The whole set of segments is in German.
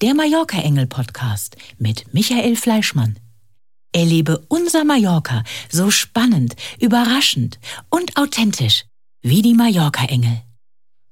der Mallorca Engel Podcast mit Michael Fleischmann. Erlebe unser Mallorca so spannend, überraschend und authentisch wie die Mallorca Engel.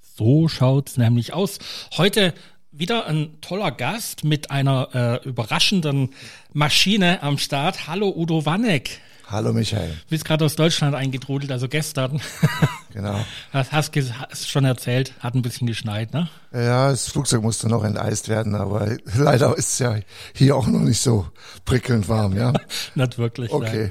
So schaut's nämlich aus. Heute wieder ein toller Gast mit einer äh, überraschenden Maschine am Start. Hallo Udo Wanneck. Hallo Michael. Du bist gerade aus Deutschland eingetrudelt, also gestern. Genau. Hast, hast, hast schon erzählt, hat ein bisschen geschneit, ne? Ja, das Flugzeug musste noch enteist werden, aber leider ist es ja hier auch noch nicht so prickelnd warm, ja? nicht wirklich. Okay.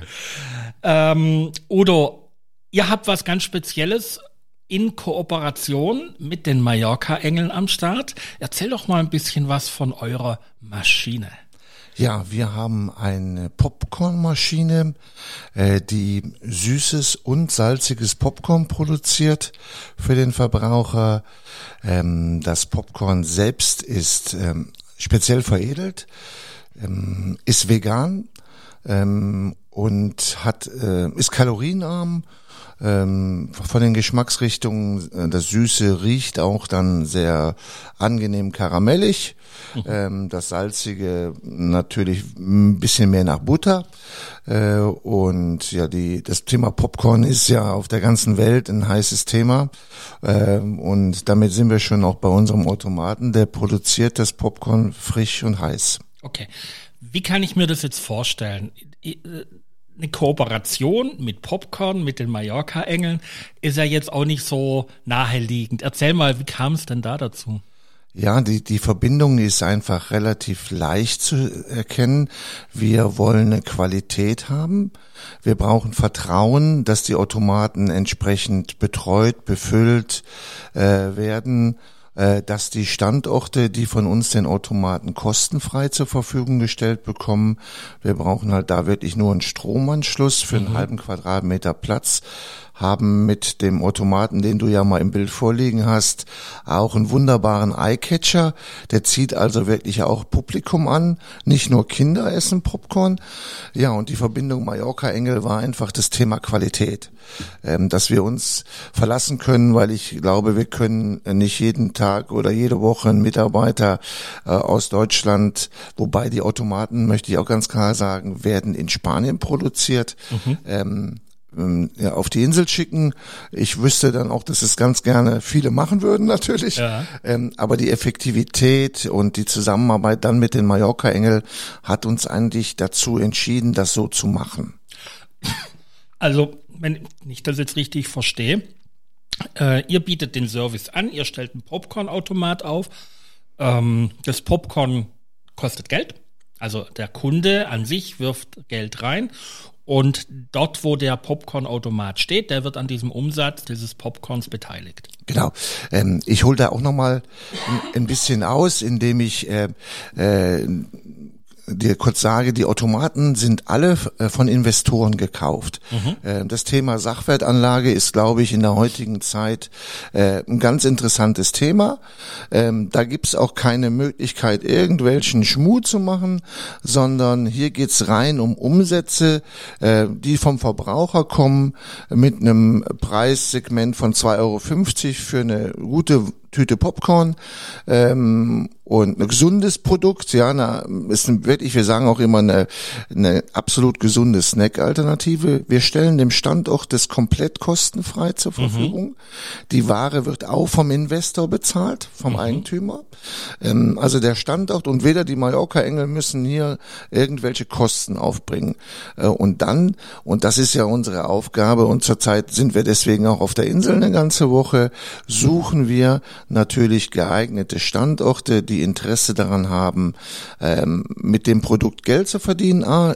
Ähm, Udo, ihr habt was ganz Spezielles in Kooperation mit den Mallorca-Engeln am Start. Erzähl doch mal ein bisschen was von eurer Maschine. Ja, wir haben eine Popcornmaschine, äh, die süßes und salziges Popcorn produziert für den Verbraucher. Ähm, das Popcorn selbst ist ähm, speziell veredelt, ähm, ist vegan ähm, und hat äh, ist kalorienarm ähm, von den Geschmacksrichtungen, äh, das Süße riecht auch dann sehr angenehm karamellig. Mhm. Ähm, das Salzige natürlich ein bisschen mehr nach Butter. Äh, und ja, die, das Thema Popcorn ist ja auf der ganzen Welt ein heißes Thema. Ähm, und damit sind wir schon auch bei unserem Automaten. Der produziert das Popcorn frisch und heiß. Okay. Wie kann ich mir das jetzt vorstellen? eine Kooperation mit Popcorn, mit den Mallorca-Engeln, ist ja jetzt auch nicht so naheliegend. Erzähl mal, wie kam es denn da dazu? Ja, die, die Verbindung ist einfach relativ leicht zu erkennen. Wir wollen eine Qualität haben. Wir brauchen Vertrauen, dass die Automaten entsprechend betreut, befüllt äh, werden äh, dass die Standorte, die von uns den Automaten kostenfrei zur Verfügung gestellt bekommen, wir brauchen halt da wirklich nur einen Stromanschluss für einen mhm. halben Quadratmeter Platz, haben mit dem Automaten, den du ja mal im Bild vorliegen hast, auch einen wunderbaren Eyecatcher. Der zieht also wirklich auch Publikum an. Nicht nur Kinder essen Popcorn. Ja, und die Verbindung Mallorca-Engel war einfach das Thema Qualität. Ähm, dass wir uns verlassen können, weil ich glaube, wir können nicht jeden Tag oder jede Woche einen Mitarbeiter äh, aus Deutschland, wobei die Automaten, möchte ich auch ganz klar sagen, werden in Spanien produziert. Mhm. Ähm, ähm, ja, auf die Insel schicken. Ich wüsste dann auch, dass es ganz gerne viele machen würden natürlich. Ja. Ähm, aber die Effektivität und die Zusammenarbeit dann mit den Mallorca-Engel hat uns eigentlich dazu entschieden, das so zu machen. Also, wenn ich das jetzt richtig verstehe, äh, ihr bietet den Service an, ihr stellt einen Popcorn-Automat auf. Ähm, das Popcorn kostet Geld. Also der Kunde an sich wirft Geld rein und dort, wo der Popcorn-Automat steht, der wird an diesem Umsatz dieses Popcorns beteiligt. Genau. Ähm, ich hole da auch nochmal ein, bisschen aus, indem ich äh, äh, dir kurz sage, die Automaten sind alle äh, von Investoren gekauft. Mhm. Äh, das Thema Sachwertanlage ist, glaube ich, in der heutigen Zeit äh, ein ganz interessantes Thema. Ähm, da gibt's auch keine Möglichkeit, irgendwelchen Schmuh zu machen, sondern hier geht's rein um Umsätze, die vom Verbraucher kommen, mit einem Preissegment von 2,50 Euro für eine gute Tüte Popcorn ähm, und ein gesundes Produkt, ja, na, ist wirklich, wir sagen auch immer eine, eine absolut gesunde Snack-Alternative. Wir stellen dem Standort das komplett kostenfrei zur mhm. Verfügung. Mhm. Die Ware wird auch vom Investor bezahlt, vom mhm. Eigentümer. Ähm, also der Standort und weder die Mallorca-Engel müssen hier irgendwelche Kosten aufbringen. Äh, und dann, und das ist ja unsere Aufgabe und zurzeit sind wir deswegen auch auf der Insel eine ganze Woche, suchen wir natürlich geeignete Standorte, die Interesse daran haben, ähm, mit dem Produkt Geld zu verdienen. Ah,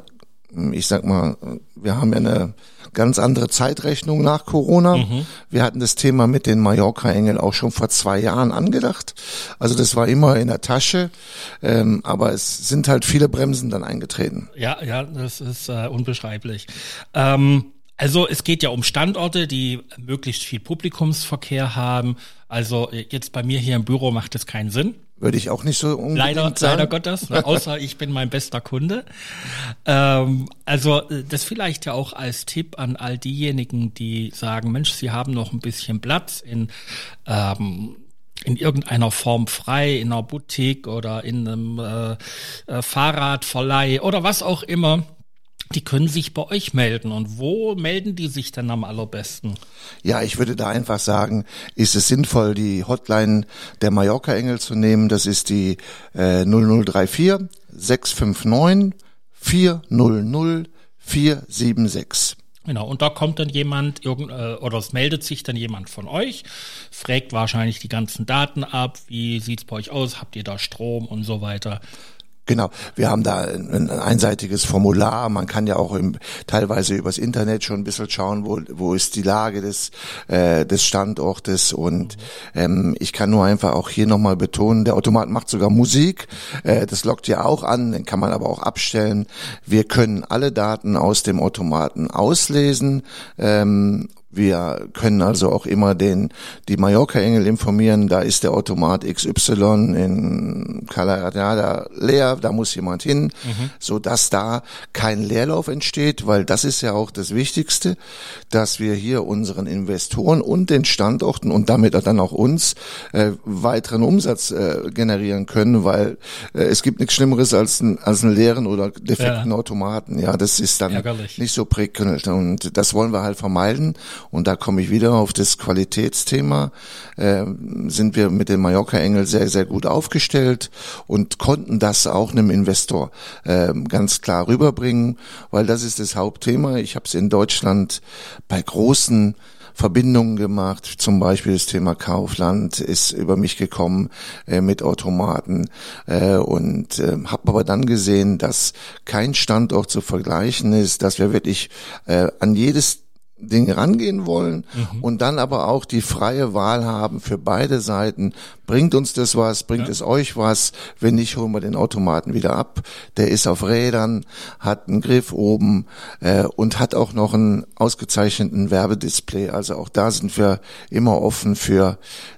ich sag mal, wir haben ja eine ganz andere Zeitrechnung nach Corona. Mhm. Wir hatten das Thema mit den Mallorca-Engeln auch schon vor zwei Jahren angedacht. Also das war immer in der Tasche, ähm, aber es sind halt viele Bremsen dann eingetreten. Ja, ja, das ist äh, unbeschreiblich. Ähm also es geht ja um Standorte, die möglichst viel Publikumsverkehr haben. Also jetzt bei mir hier im Büro macht es keinen Sinn. Würde ich auch nicht so unbedingt leider, sagen. Leider Gottes, ne? außer ich bin mein bester Kunde. Ähm, also das vielleicht ja auch als Tipp an all diejenigen, die sagen, Mensch, sie haben noch ein bisschen Platz in ähm, in irgendeiner Form frei, in einer Boutique oder in einem äh, äh, Fahrradverleih oder was auch immer, die können sich bei euch melden. Und wo melden die sich denn am allerbesten? Ja, ich würde da einfach sagen, ist es sinnvoll, die Hotline der Mallorca Engel zu nehmen. Das ist die äh, 0034 659 400 476. Genau, und da kommt dann jemand, irgend, äh, oder es meldet sich dann jemand von euch, fragt wahrscheinlich die ganzen Daten ab, wie sieht's bei euch aus, habt ihr da Strom und so weiter. Genau, wir haben da ein, einseitiges Formular. Man kann ja auch im, teilweise übers Internet schon ein bisschen schauen, wo, wo ist die Lage des, äh, des Standortes. Und ähm, ich kann nur einfach auch hier nochmal betonen, der Automat macht sogar Musik. Äh, das lockt ja auch an, den kann man aber auch abstellen. Wir können alle Daten aus dem Automaten auslesen ähm, wir können also auch immer den, die Mallorca-Engel informieren, da ist der Automat XY in Calarada leer, da muss jemand hin, mhm. so dass da kein Leerlauf entsteht, weil das ist ja auch das Wichtigste, dass wir hier unseren Investoren und den Standorten und damit dann auch uns äh, weiteren Umsatz äh, generieren können, weil äh, es gibt nichts Schlimmeres als, ein, als einen leeren oder defekten ja. Automaten. Ja, das ist dann Ärgerlich. nicht so prickelnd und das wollen wir halt vermeiden. Und da komme ich wieder auf das Qualitätsthema. Äh, sind wir mit dem Mallorca Engel sehr, sehr gut aufgestellt und konnten das auch einem Investor äh, ganz klar rüberbringen, weil das ist das Hauptthema. Ich habe es in Deutschland bei großen Verbindungen gemacht, zum Beispiel das Thema Kaufland ist über mich gekommen äh, mit Automaten äh, und äh, habe aber dann gesehen, dass kein Standort zu vergleichen ist, dass wir wirklich äh, an jedes Dinge rangehen wollen mhm. und dann aber auch die freie Wahl haben für beide Seiten. Bringt uns das was? Bringt ja. es euch was? Wenn nicht, holen wir den Automaten wieder ab. Der ist auf Rädern, hat einen Griff oben äh, und hat auch noch einen ausgezeichneten Werbedisplay. Also auch da sind wir immer offen für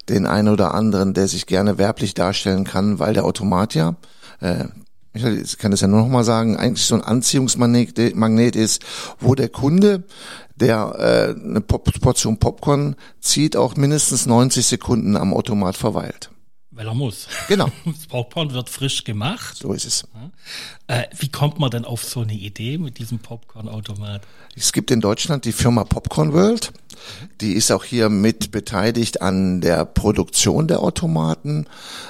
den einen oder anderen, der sich gerne werblich darstellen kann, weil der Automat ja äh, ich kann das ja nur noch mal sagen, eigentlich so ein Anziehungsmagnet ist, wo der Kunde der äh, eine Portion Popcorn zieht, auch mindestens 90 Sekunden am Automat verweilt. Weil er muss. Genau. Das Popcorn wird frisch gemacht. So ist es. Äh, wie kommt man denn auf so eine Idee mit diesem Popcorn-Automat? Es gibt in Deutschland die Firma Popcorn World. Die ist auch hier mit beteiligt an der Produktion der Automaten.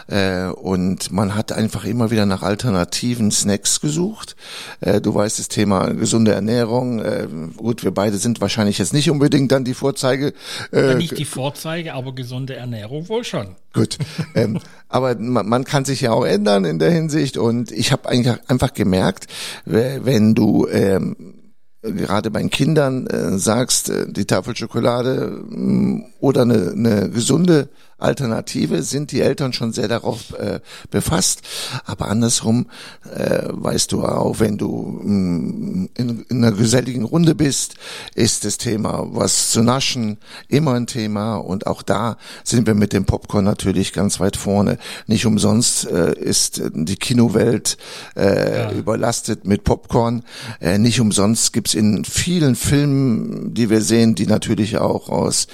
Äh, und man hat einfach immer wieder nach alternativen Snacks gesucht. Äh, du weißt das Thema gesunde Ernährung. Äh, gut, wir beide sind wahrscheinlich jetzt nicht unbedingt dann die Vorzeige. Äh, nicht die Vorzeige, aber gesunde Ernährung wohl schon. Gut. ähm, aber man, man kann sich ja auch ändern in der Hinsicht. Und ich habe eigentlich einfach gemerkt, wenn du ähm, gerade bei Kindern äh, sagst, äh, die Tafel Schokolade mh, oder eine, eine gesunde Alternative, sind die Eltern schon sehr darauf äh, befasst. Aber andersrum äh, weißt du auch, wenn du mh, in, in einer geselligen Runde bist, ist das Thema, was zu naschen, immer ein Thema. Und auch da sind wir mit dem Popcorn natürlich ganz weit vorne. Nicht umsonst äh, ist die Kinowelt äh, ja. überlastet mit Popcorn. Äh, nicht umsonst gibt's in vielen Filmen, die wir sehen, die natürlich auch aus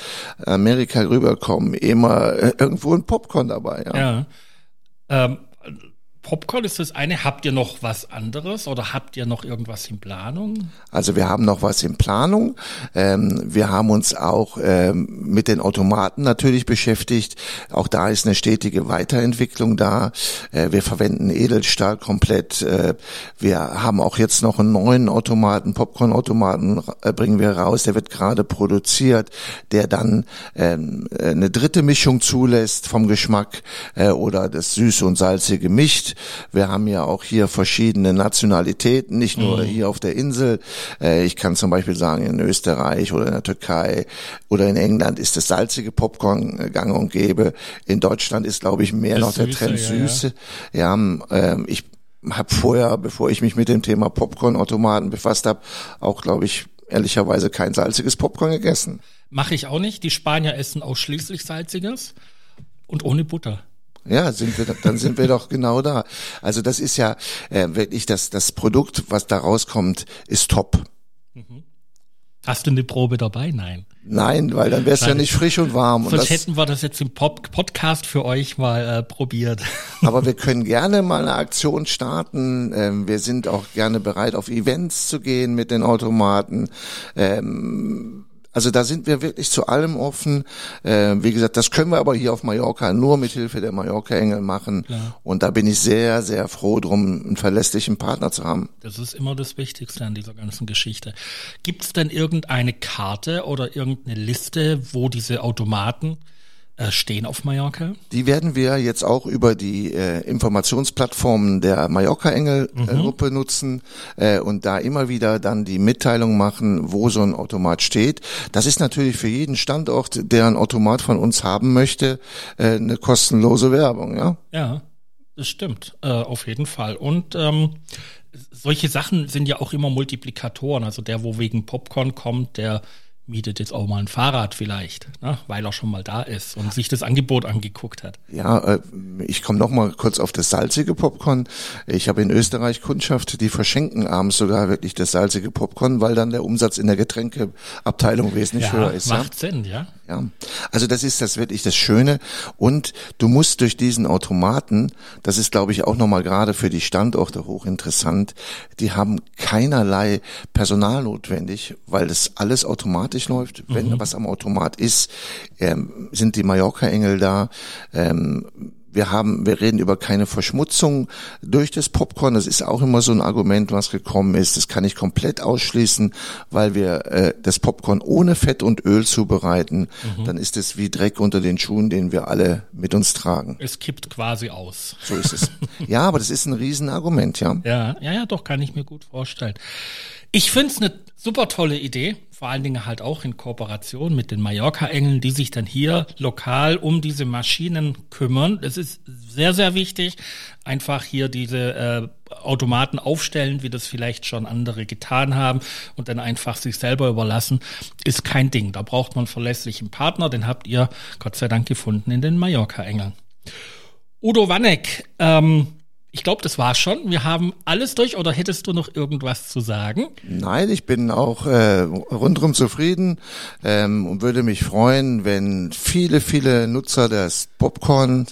Amerika rüberkommen, immer irgendwo ein Popcorn dabei. Ja. ja. Ähm, Popcorn ist das eine. Habt ihr noch was anderes oder habt ihr noch irgendwas in Planung? Also wir haben noch was in Planung. Ähm, wir haben uns auch ähm, mit den Automaten natürlich beschäftigt. Auch da ist eine stetige Weiterentwicklung da. Äh, wir verwenden Edelstahl komplett. Äh, wir haben auch jetzt noch einen neuen Automaten, Popcorn-Automaten äh, bringen wir raus. Der wird gerade produziert, der dann ähm, eine dritte Mischung zulässt vom Geschmack äh, oder das Süße und Salzige mischt. Wir haben ja auch hier verschiedene Nationalitäten, nicht nur mhm. hier auf der Insel. Äh, ich kann zum Beispiel sagen, in Österreich oder in der Türkei oder in England ist das salzige Popcorn äh, gang und gäbe. In Deutschland ist, glaube ich, mehr das noch der Trend ja, Süße. Ja, ja ähm, ich habe vorher, bevor ich mich mit dem Thema Popcorn-Automaten befasst habe, auch, glaube ich, ehrlicherweise kein salziges Popcorn gegessen. Mache ich auch nicht. Die Spanier essen ausschließlich salziges und ohne Butter. Ja, sind wir, dann sind wir doch genau da. Also das ist ja äh, wirklich das, das Produkt, was da rauskommt, ist top. Hast du eine Probe dabei? Nein. Nein, weil dann wär's ja nicht frisch und warm. Und Sonst hätten wir das jetzt im Pop Podcast für euch mal äh, probiert. Aber wir können gerne mal eine Aktion starten. Ähm, wir sind auch gerne bereit, auf Events zu gehen mit den Automaten. Ähm, also da sind wir wirklich zu allem offen. Äh, wie gesagt, das können wir aber hier auf Mallorca nur mit Hilfe der Mallorca-Engel machen. Klar. Und da bin ich sehr, sehr froh drum, einen verlässlichen Partner zu haben. Das ist immer das Wichtigste an dieser ganzen Geschichte. Gibt es denn irgendeine Karte oder irgendeine Liste, wo diese Automaten stehen auf Mallorca? Die werden wir jetzt auch über die äh, Informationsplattformen der Mallorca-Engel-Gruppe äh, mhm. nutzen äh, und da immer wieder dann die Mitteilung machen, wo so ein Automat steht. Das ist natürlich für jeden Standort, der ein Automat von uns haben möchte, äh, eine kostenlose Werbung, ja? Ja, das stimmt, äh, auf jeden Fall. Und ähm, solche Sachen sind ja auch immer Multiplikatoren. Also der, wo wegen Popcorn kommt, der mietet jetzt auch mal ein Fahrrad vielleicht, ne, weil er schon mal da ist und sich das Angebot angeguckt hat. Ja, äh, ich komme noch mal kurz auf das salzige Popcorn. Ich habe in Österreich Kundschaft, die verschenken abends sogar wirklich das salzige Popcorn, weil dann der Umsatz in der Getränkeabteilung wesentlich ja, höher ist. Macht ja? Sinn, ja. Ja, also das ist das wirklich das Schöne und du musst durch diesen Automaten, das ist glaube ich auch nochmal gerade für die Standorte hochinteressant, die haben keinerlei Personal notwendig, weil das alles automatisch läuft. Wenn mhm. was am Automat ist, ähm, sind die Mallorca-Engel da. Ähm, wir haben, wir reden über keine Verschmutzung durch das Popcorn. Das ist auch immer so ein Argument, was gekommen ist. Das kann ich komplett ausschließen, weil wir äh, das Popcorn ohne Fett und Öl zubereiten. Mhm. Dann ist es wie Dreck unter den Schuhen, den wir alle mit uns tragen. Es kippt quasi aus. So ist es. ja, aber das ist ein Riesenargument, ja. Ja, ja, ja, doch, kann ich mir gut vorstellen. Ich finde es eine super tolle Idee vor allen Dingen halt auch in Kooperation mit den Mallorca-Engeln, die sich dann hier lokal um diese Maschinen kümmern. Das ist sehr, sehr wichtig. Einfach hier diese äh, Automaten aufstellen, wie das vielleicht schon andere getan haben und dann einfach sich selber überlassen, ist kein Ding. Da braucht man verlässlichen Partner, den habt ihr Gott sei Dank gefunden in den Mallorca-Engeln. Udo Wanneck, ähm, ich glaube, das war's schon. Wir haben alles durch oder hättest du noch irgendwas zu sagen? Nein, ich bin auch äh, rundrum zufrieden ähm, und würde mich freuen, wenn viele, viele Nutzer des Popcorn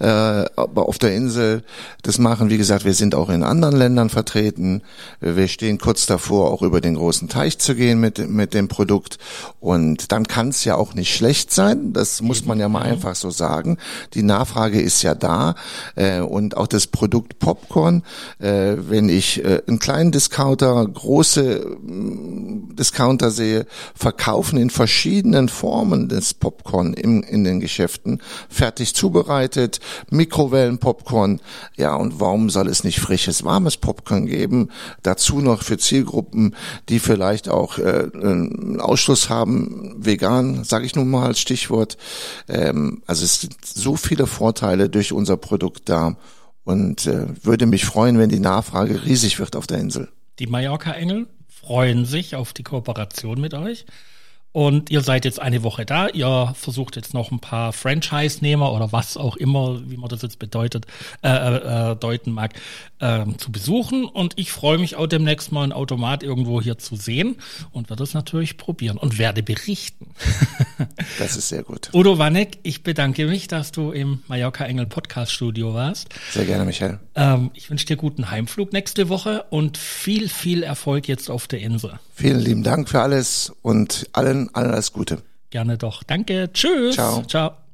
äh, auf der Insel das machen. Wie gesagt, wir sind auch in anderen Ländern vertreten. Wir stehen kurz davor, auch über den großen Teich zu gehen mit, mit dem Produkt. Und dann kann es ja auch nicht schlecht sein. Das muss man ja mal einfach so sagen. Die Nachfrage ist ja da äh, und auch das Produkt Produkt Popcorn. Äh, wenn ich äh, einen kleinen Discounter, große äh, Discounter sehe, verkaufen in verschiedenen Formen das Popcorn im, in den Geschäften, fertig zubereitet, Mikrowellen-Popcorn. Ja, und warum soll es nicht frisches, warmes Popcorn geben? Dazu noch für Zielgruppen, die vielleicht auch äh, einen Ausschluss haben, vegan, sage ich nun mal als Stichwort. Ähm, also es sind so viele Vorteile durch unser Produkt da und äh, würde mich freuen, wenn die Nachfrage riesig wird auf der Insel. Die Mallorca-Engel freuen sich auf die Kooperation mit euch. Und ihr seid jetzt eine Woche da. Ihr versucht jetzt noch ein paar Franchise-Nehmer oder was auch immer, wie man das jetzt bedeutet, äh, äh, äh deuten mag, äh, zu besuchen. Und ich freue mich auch demnächst mal ein Automat irgendwo hier zu sehen und werde es natürlich probieren und werde berichten. das ist sehr gut. Udo Wanek, ich bedanke mich, dass du im Mallorca Engel Podcast Studio warst. Sehr gerne, Michael. Ähm, ich wünsche dir guten Heimflug nächste Woche und viel, viel Erfolg jetzt auf der Insel. Vielen lieben Dank für alles und allen alles Gute. Gerne doch. Danke. Tschüss. Ciao. Ciao.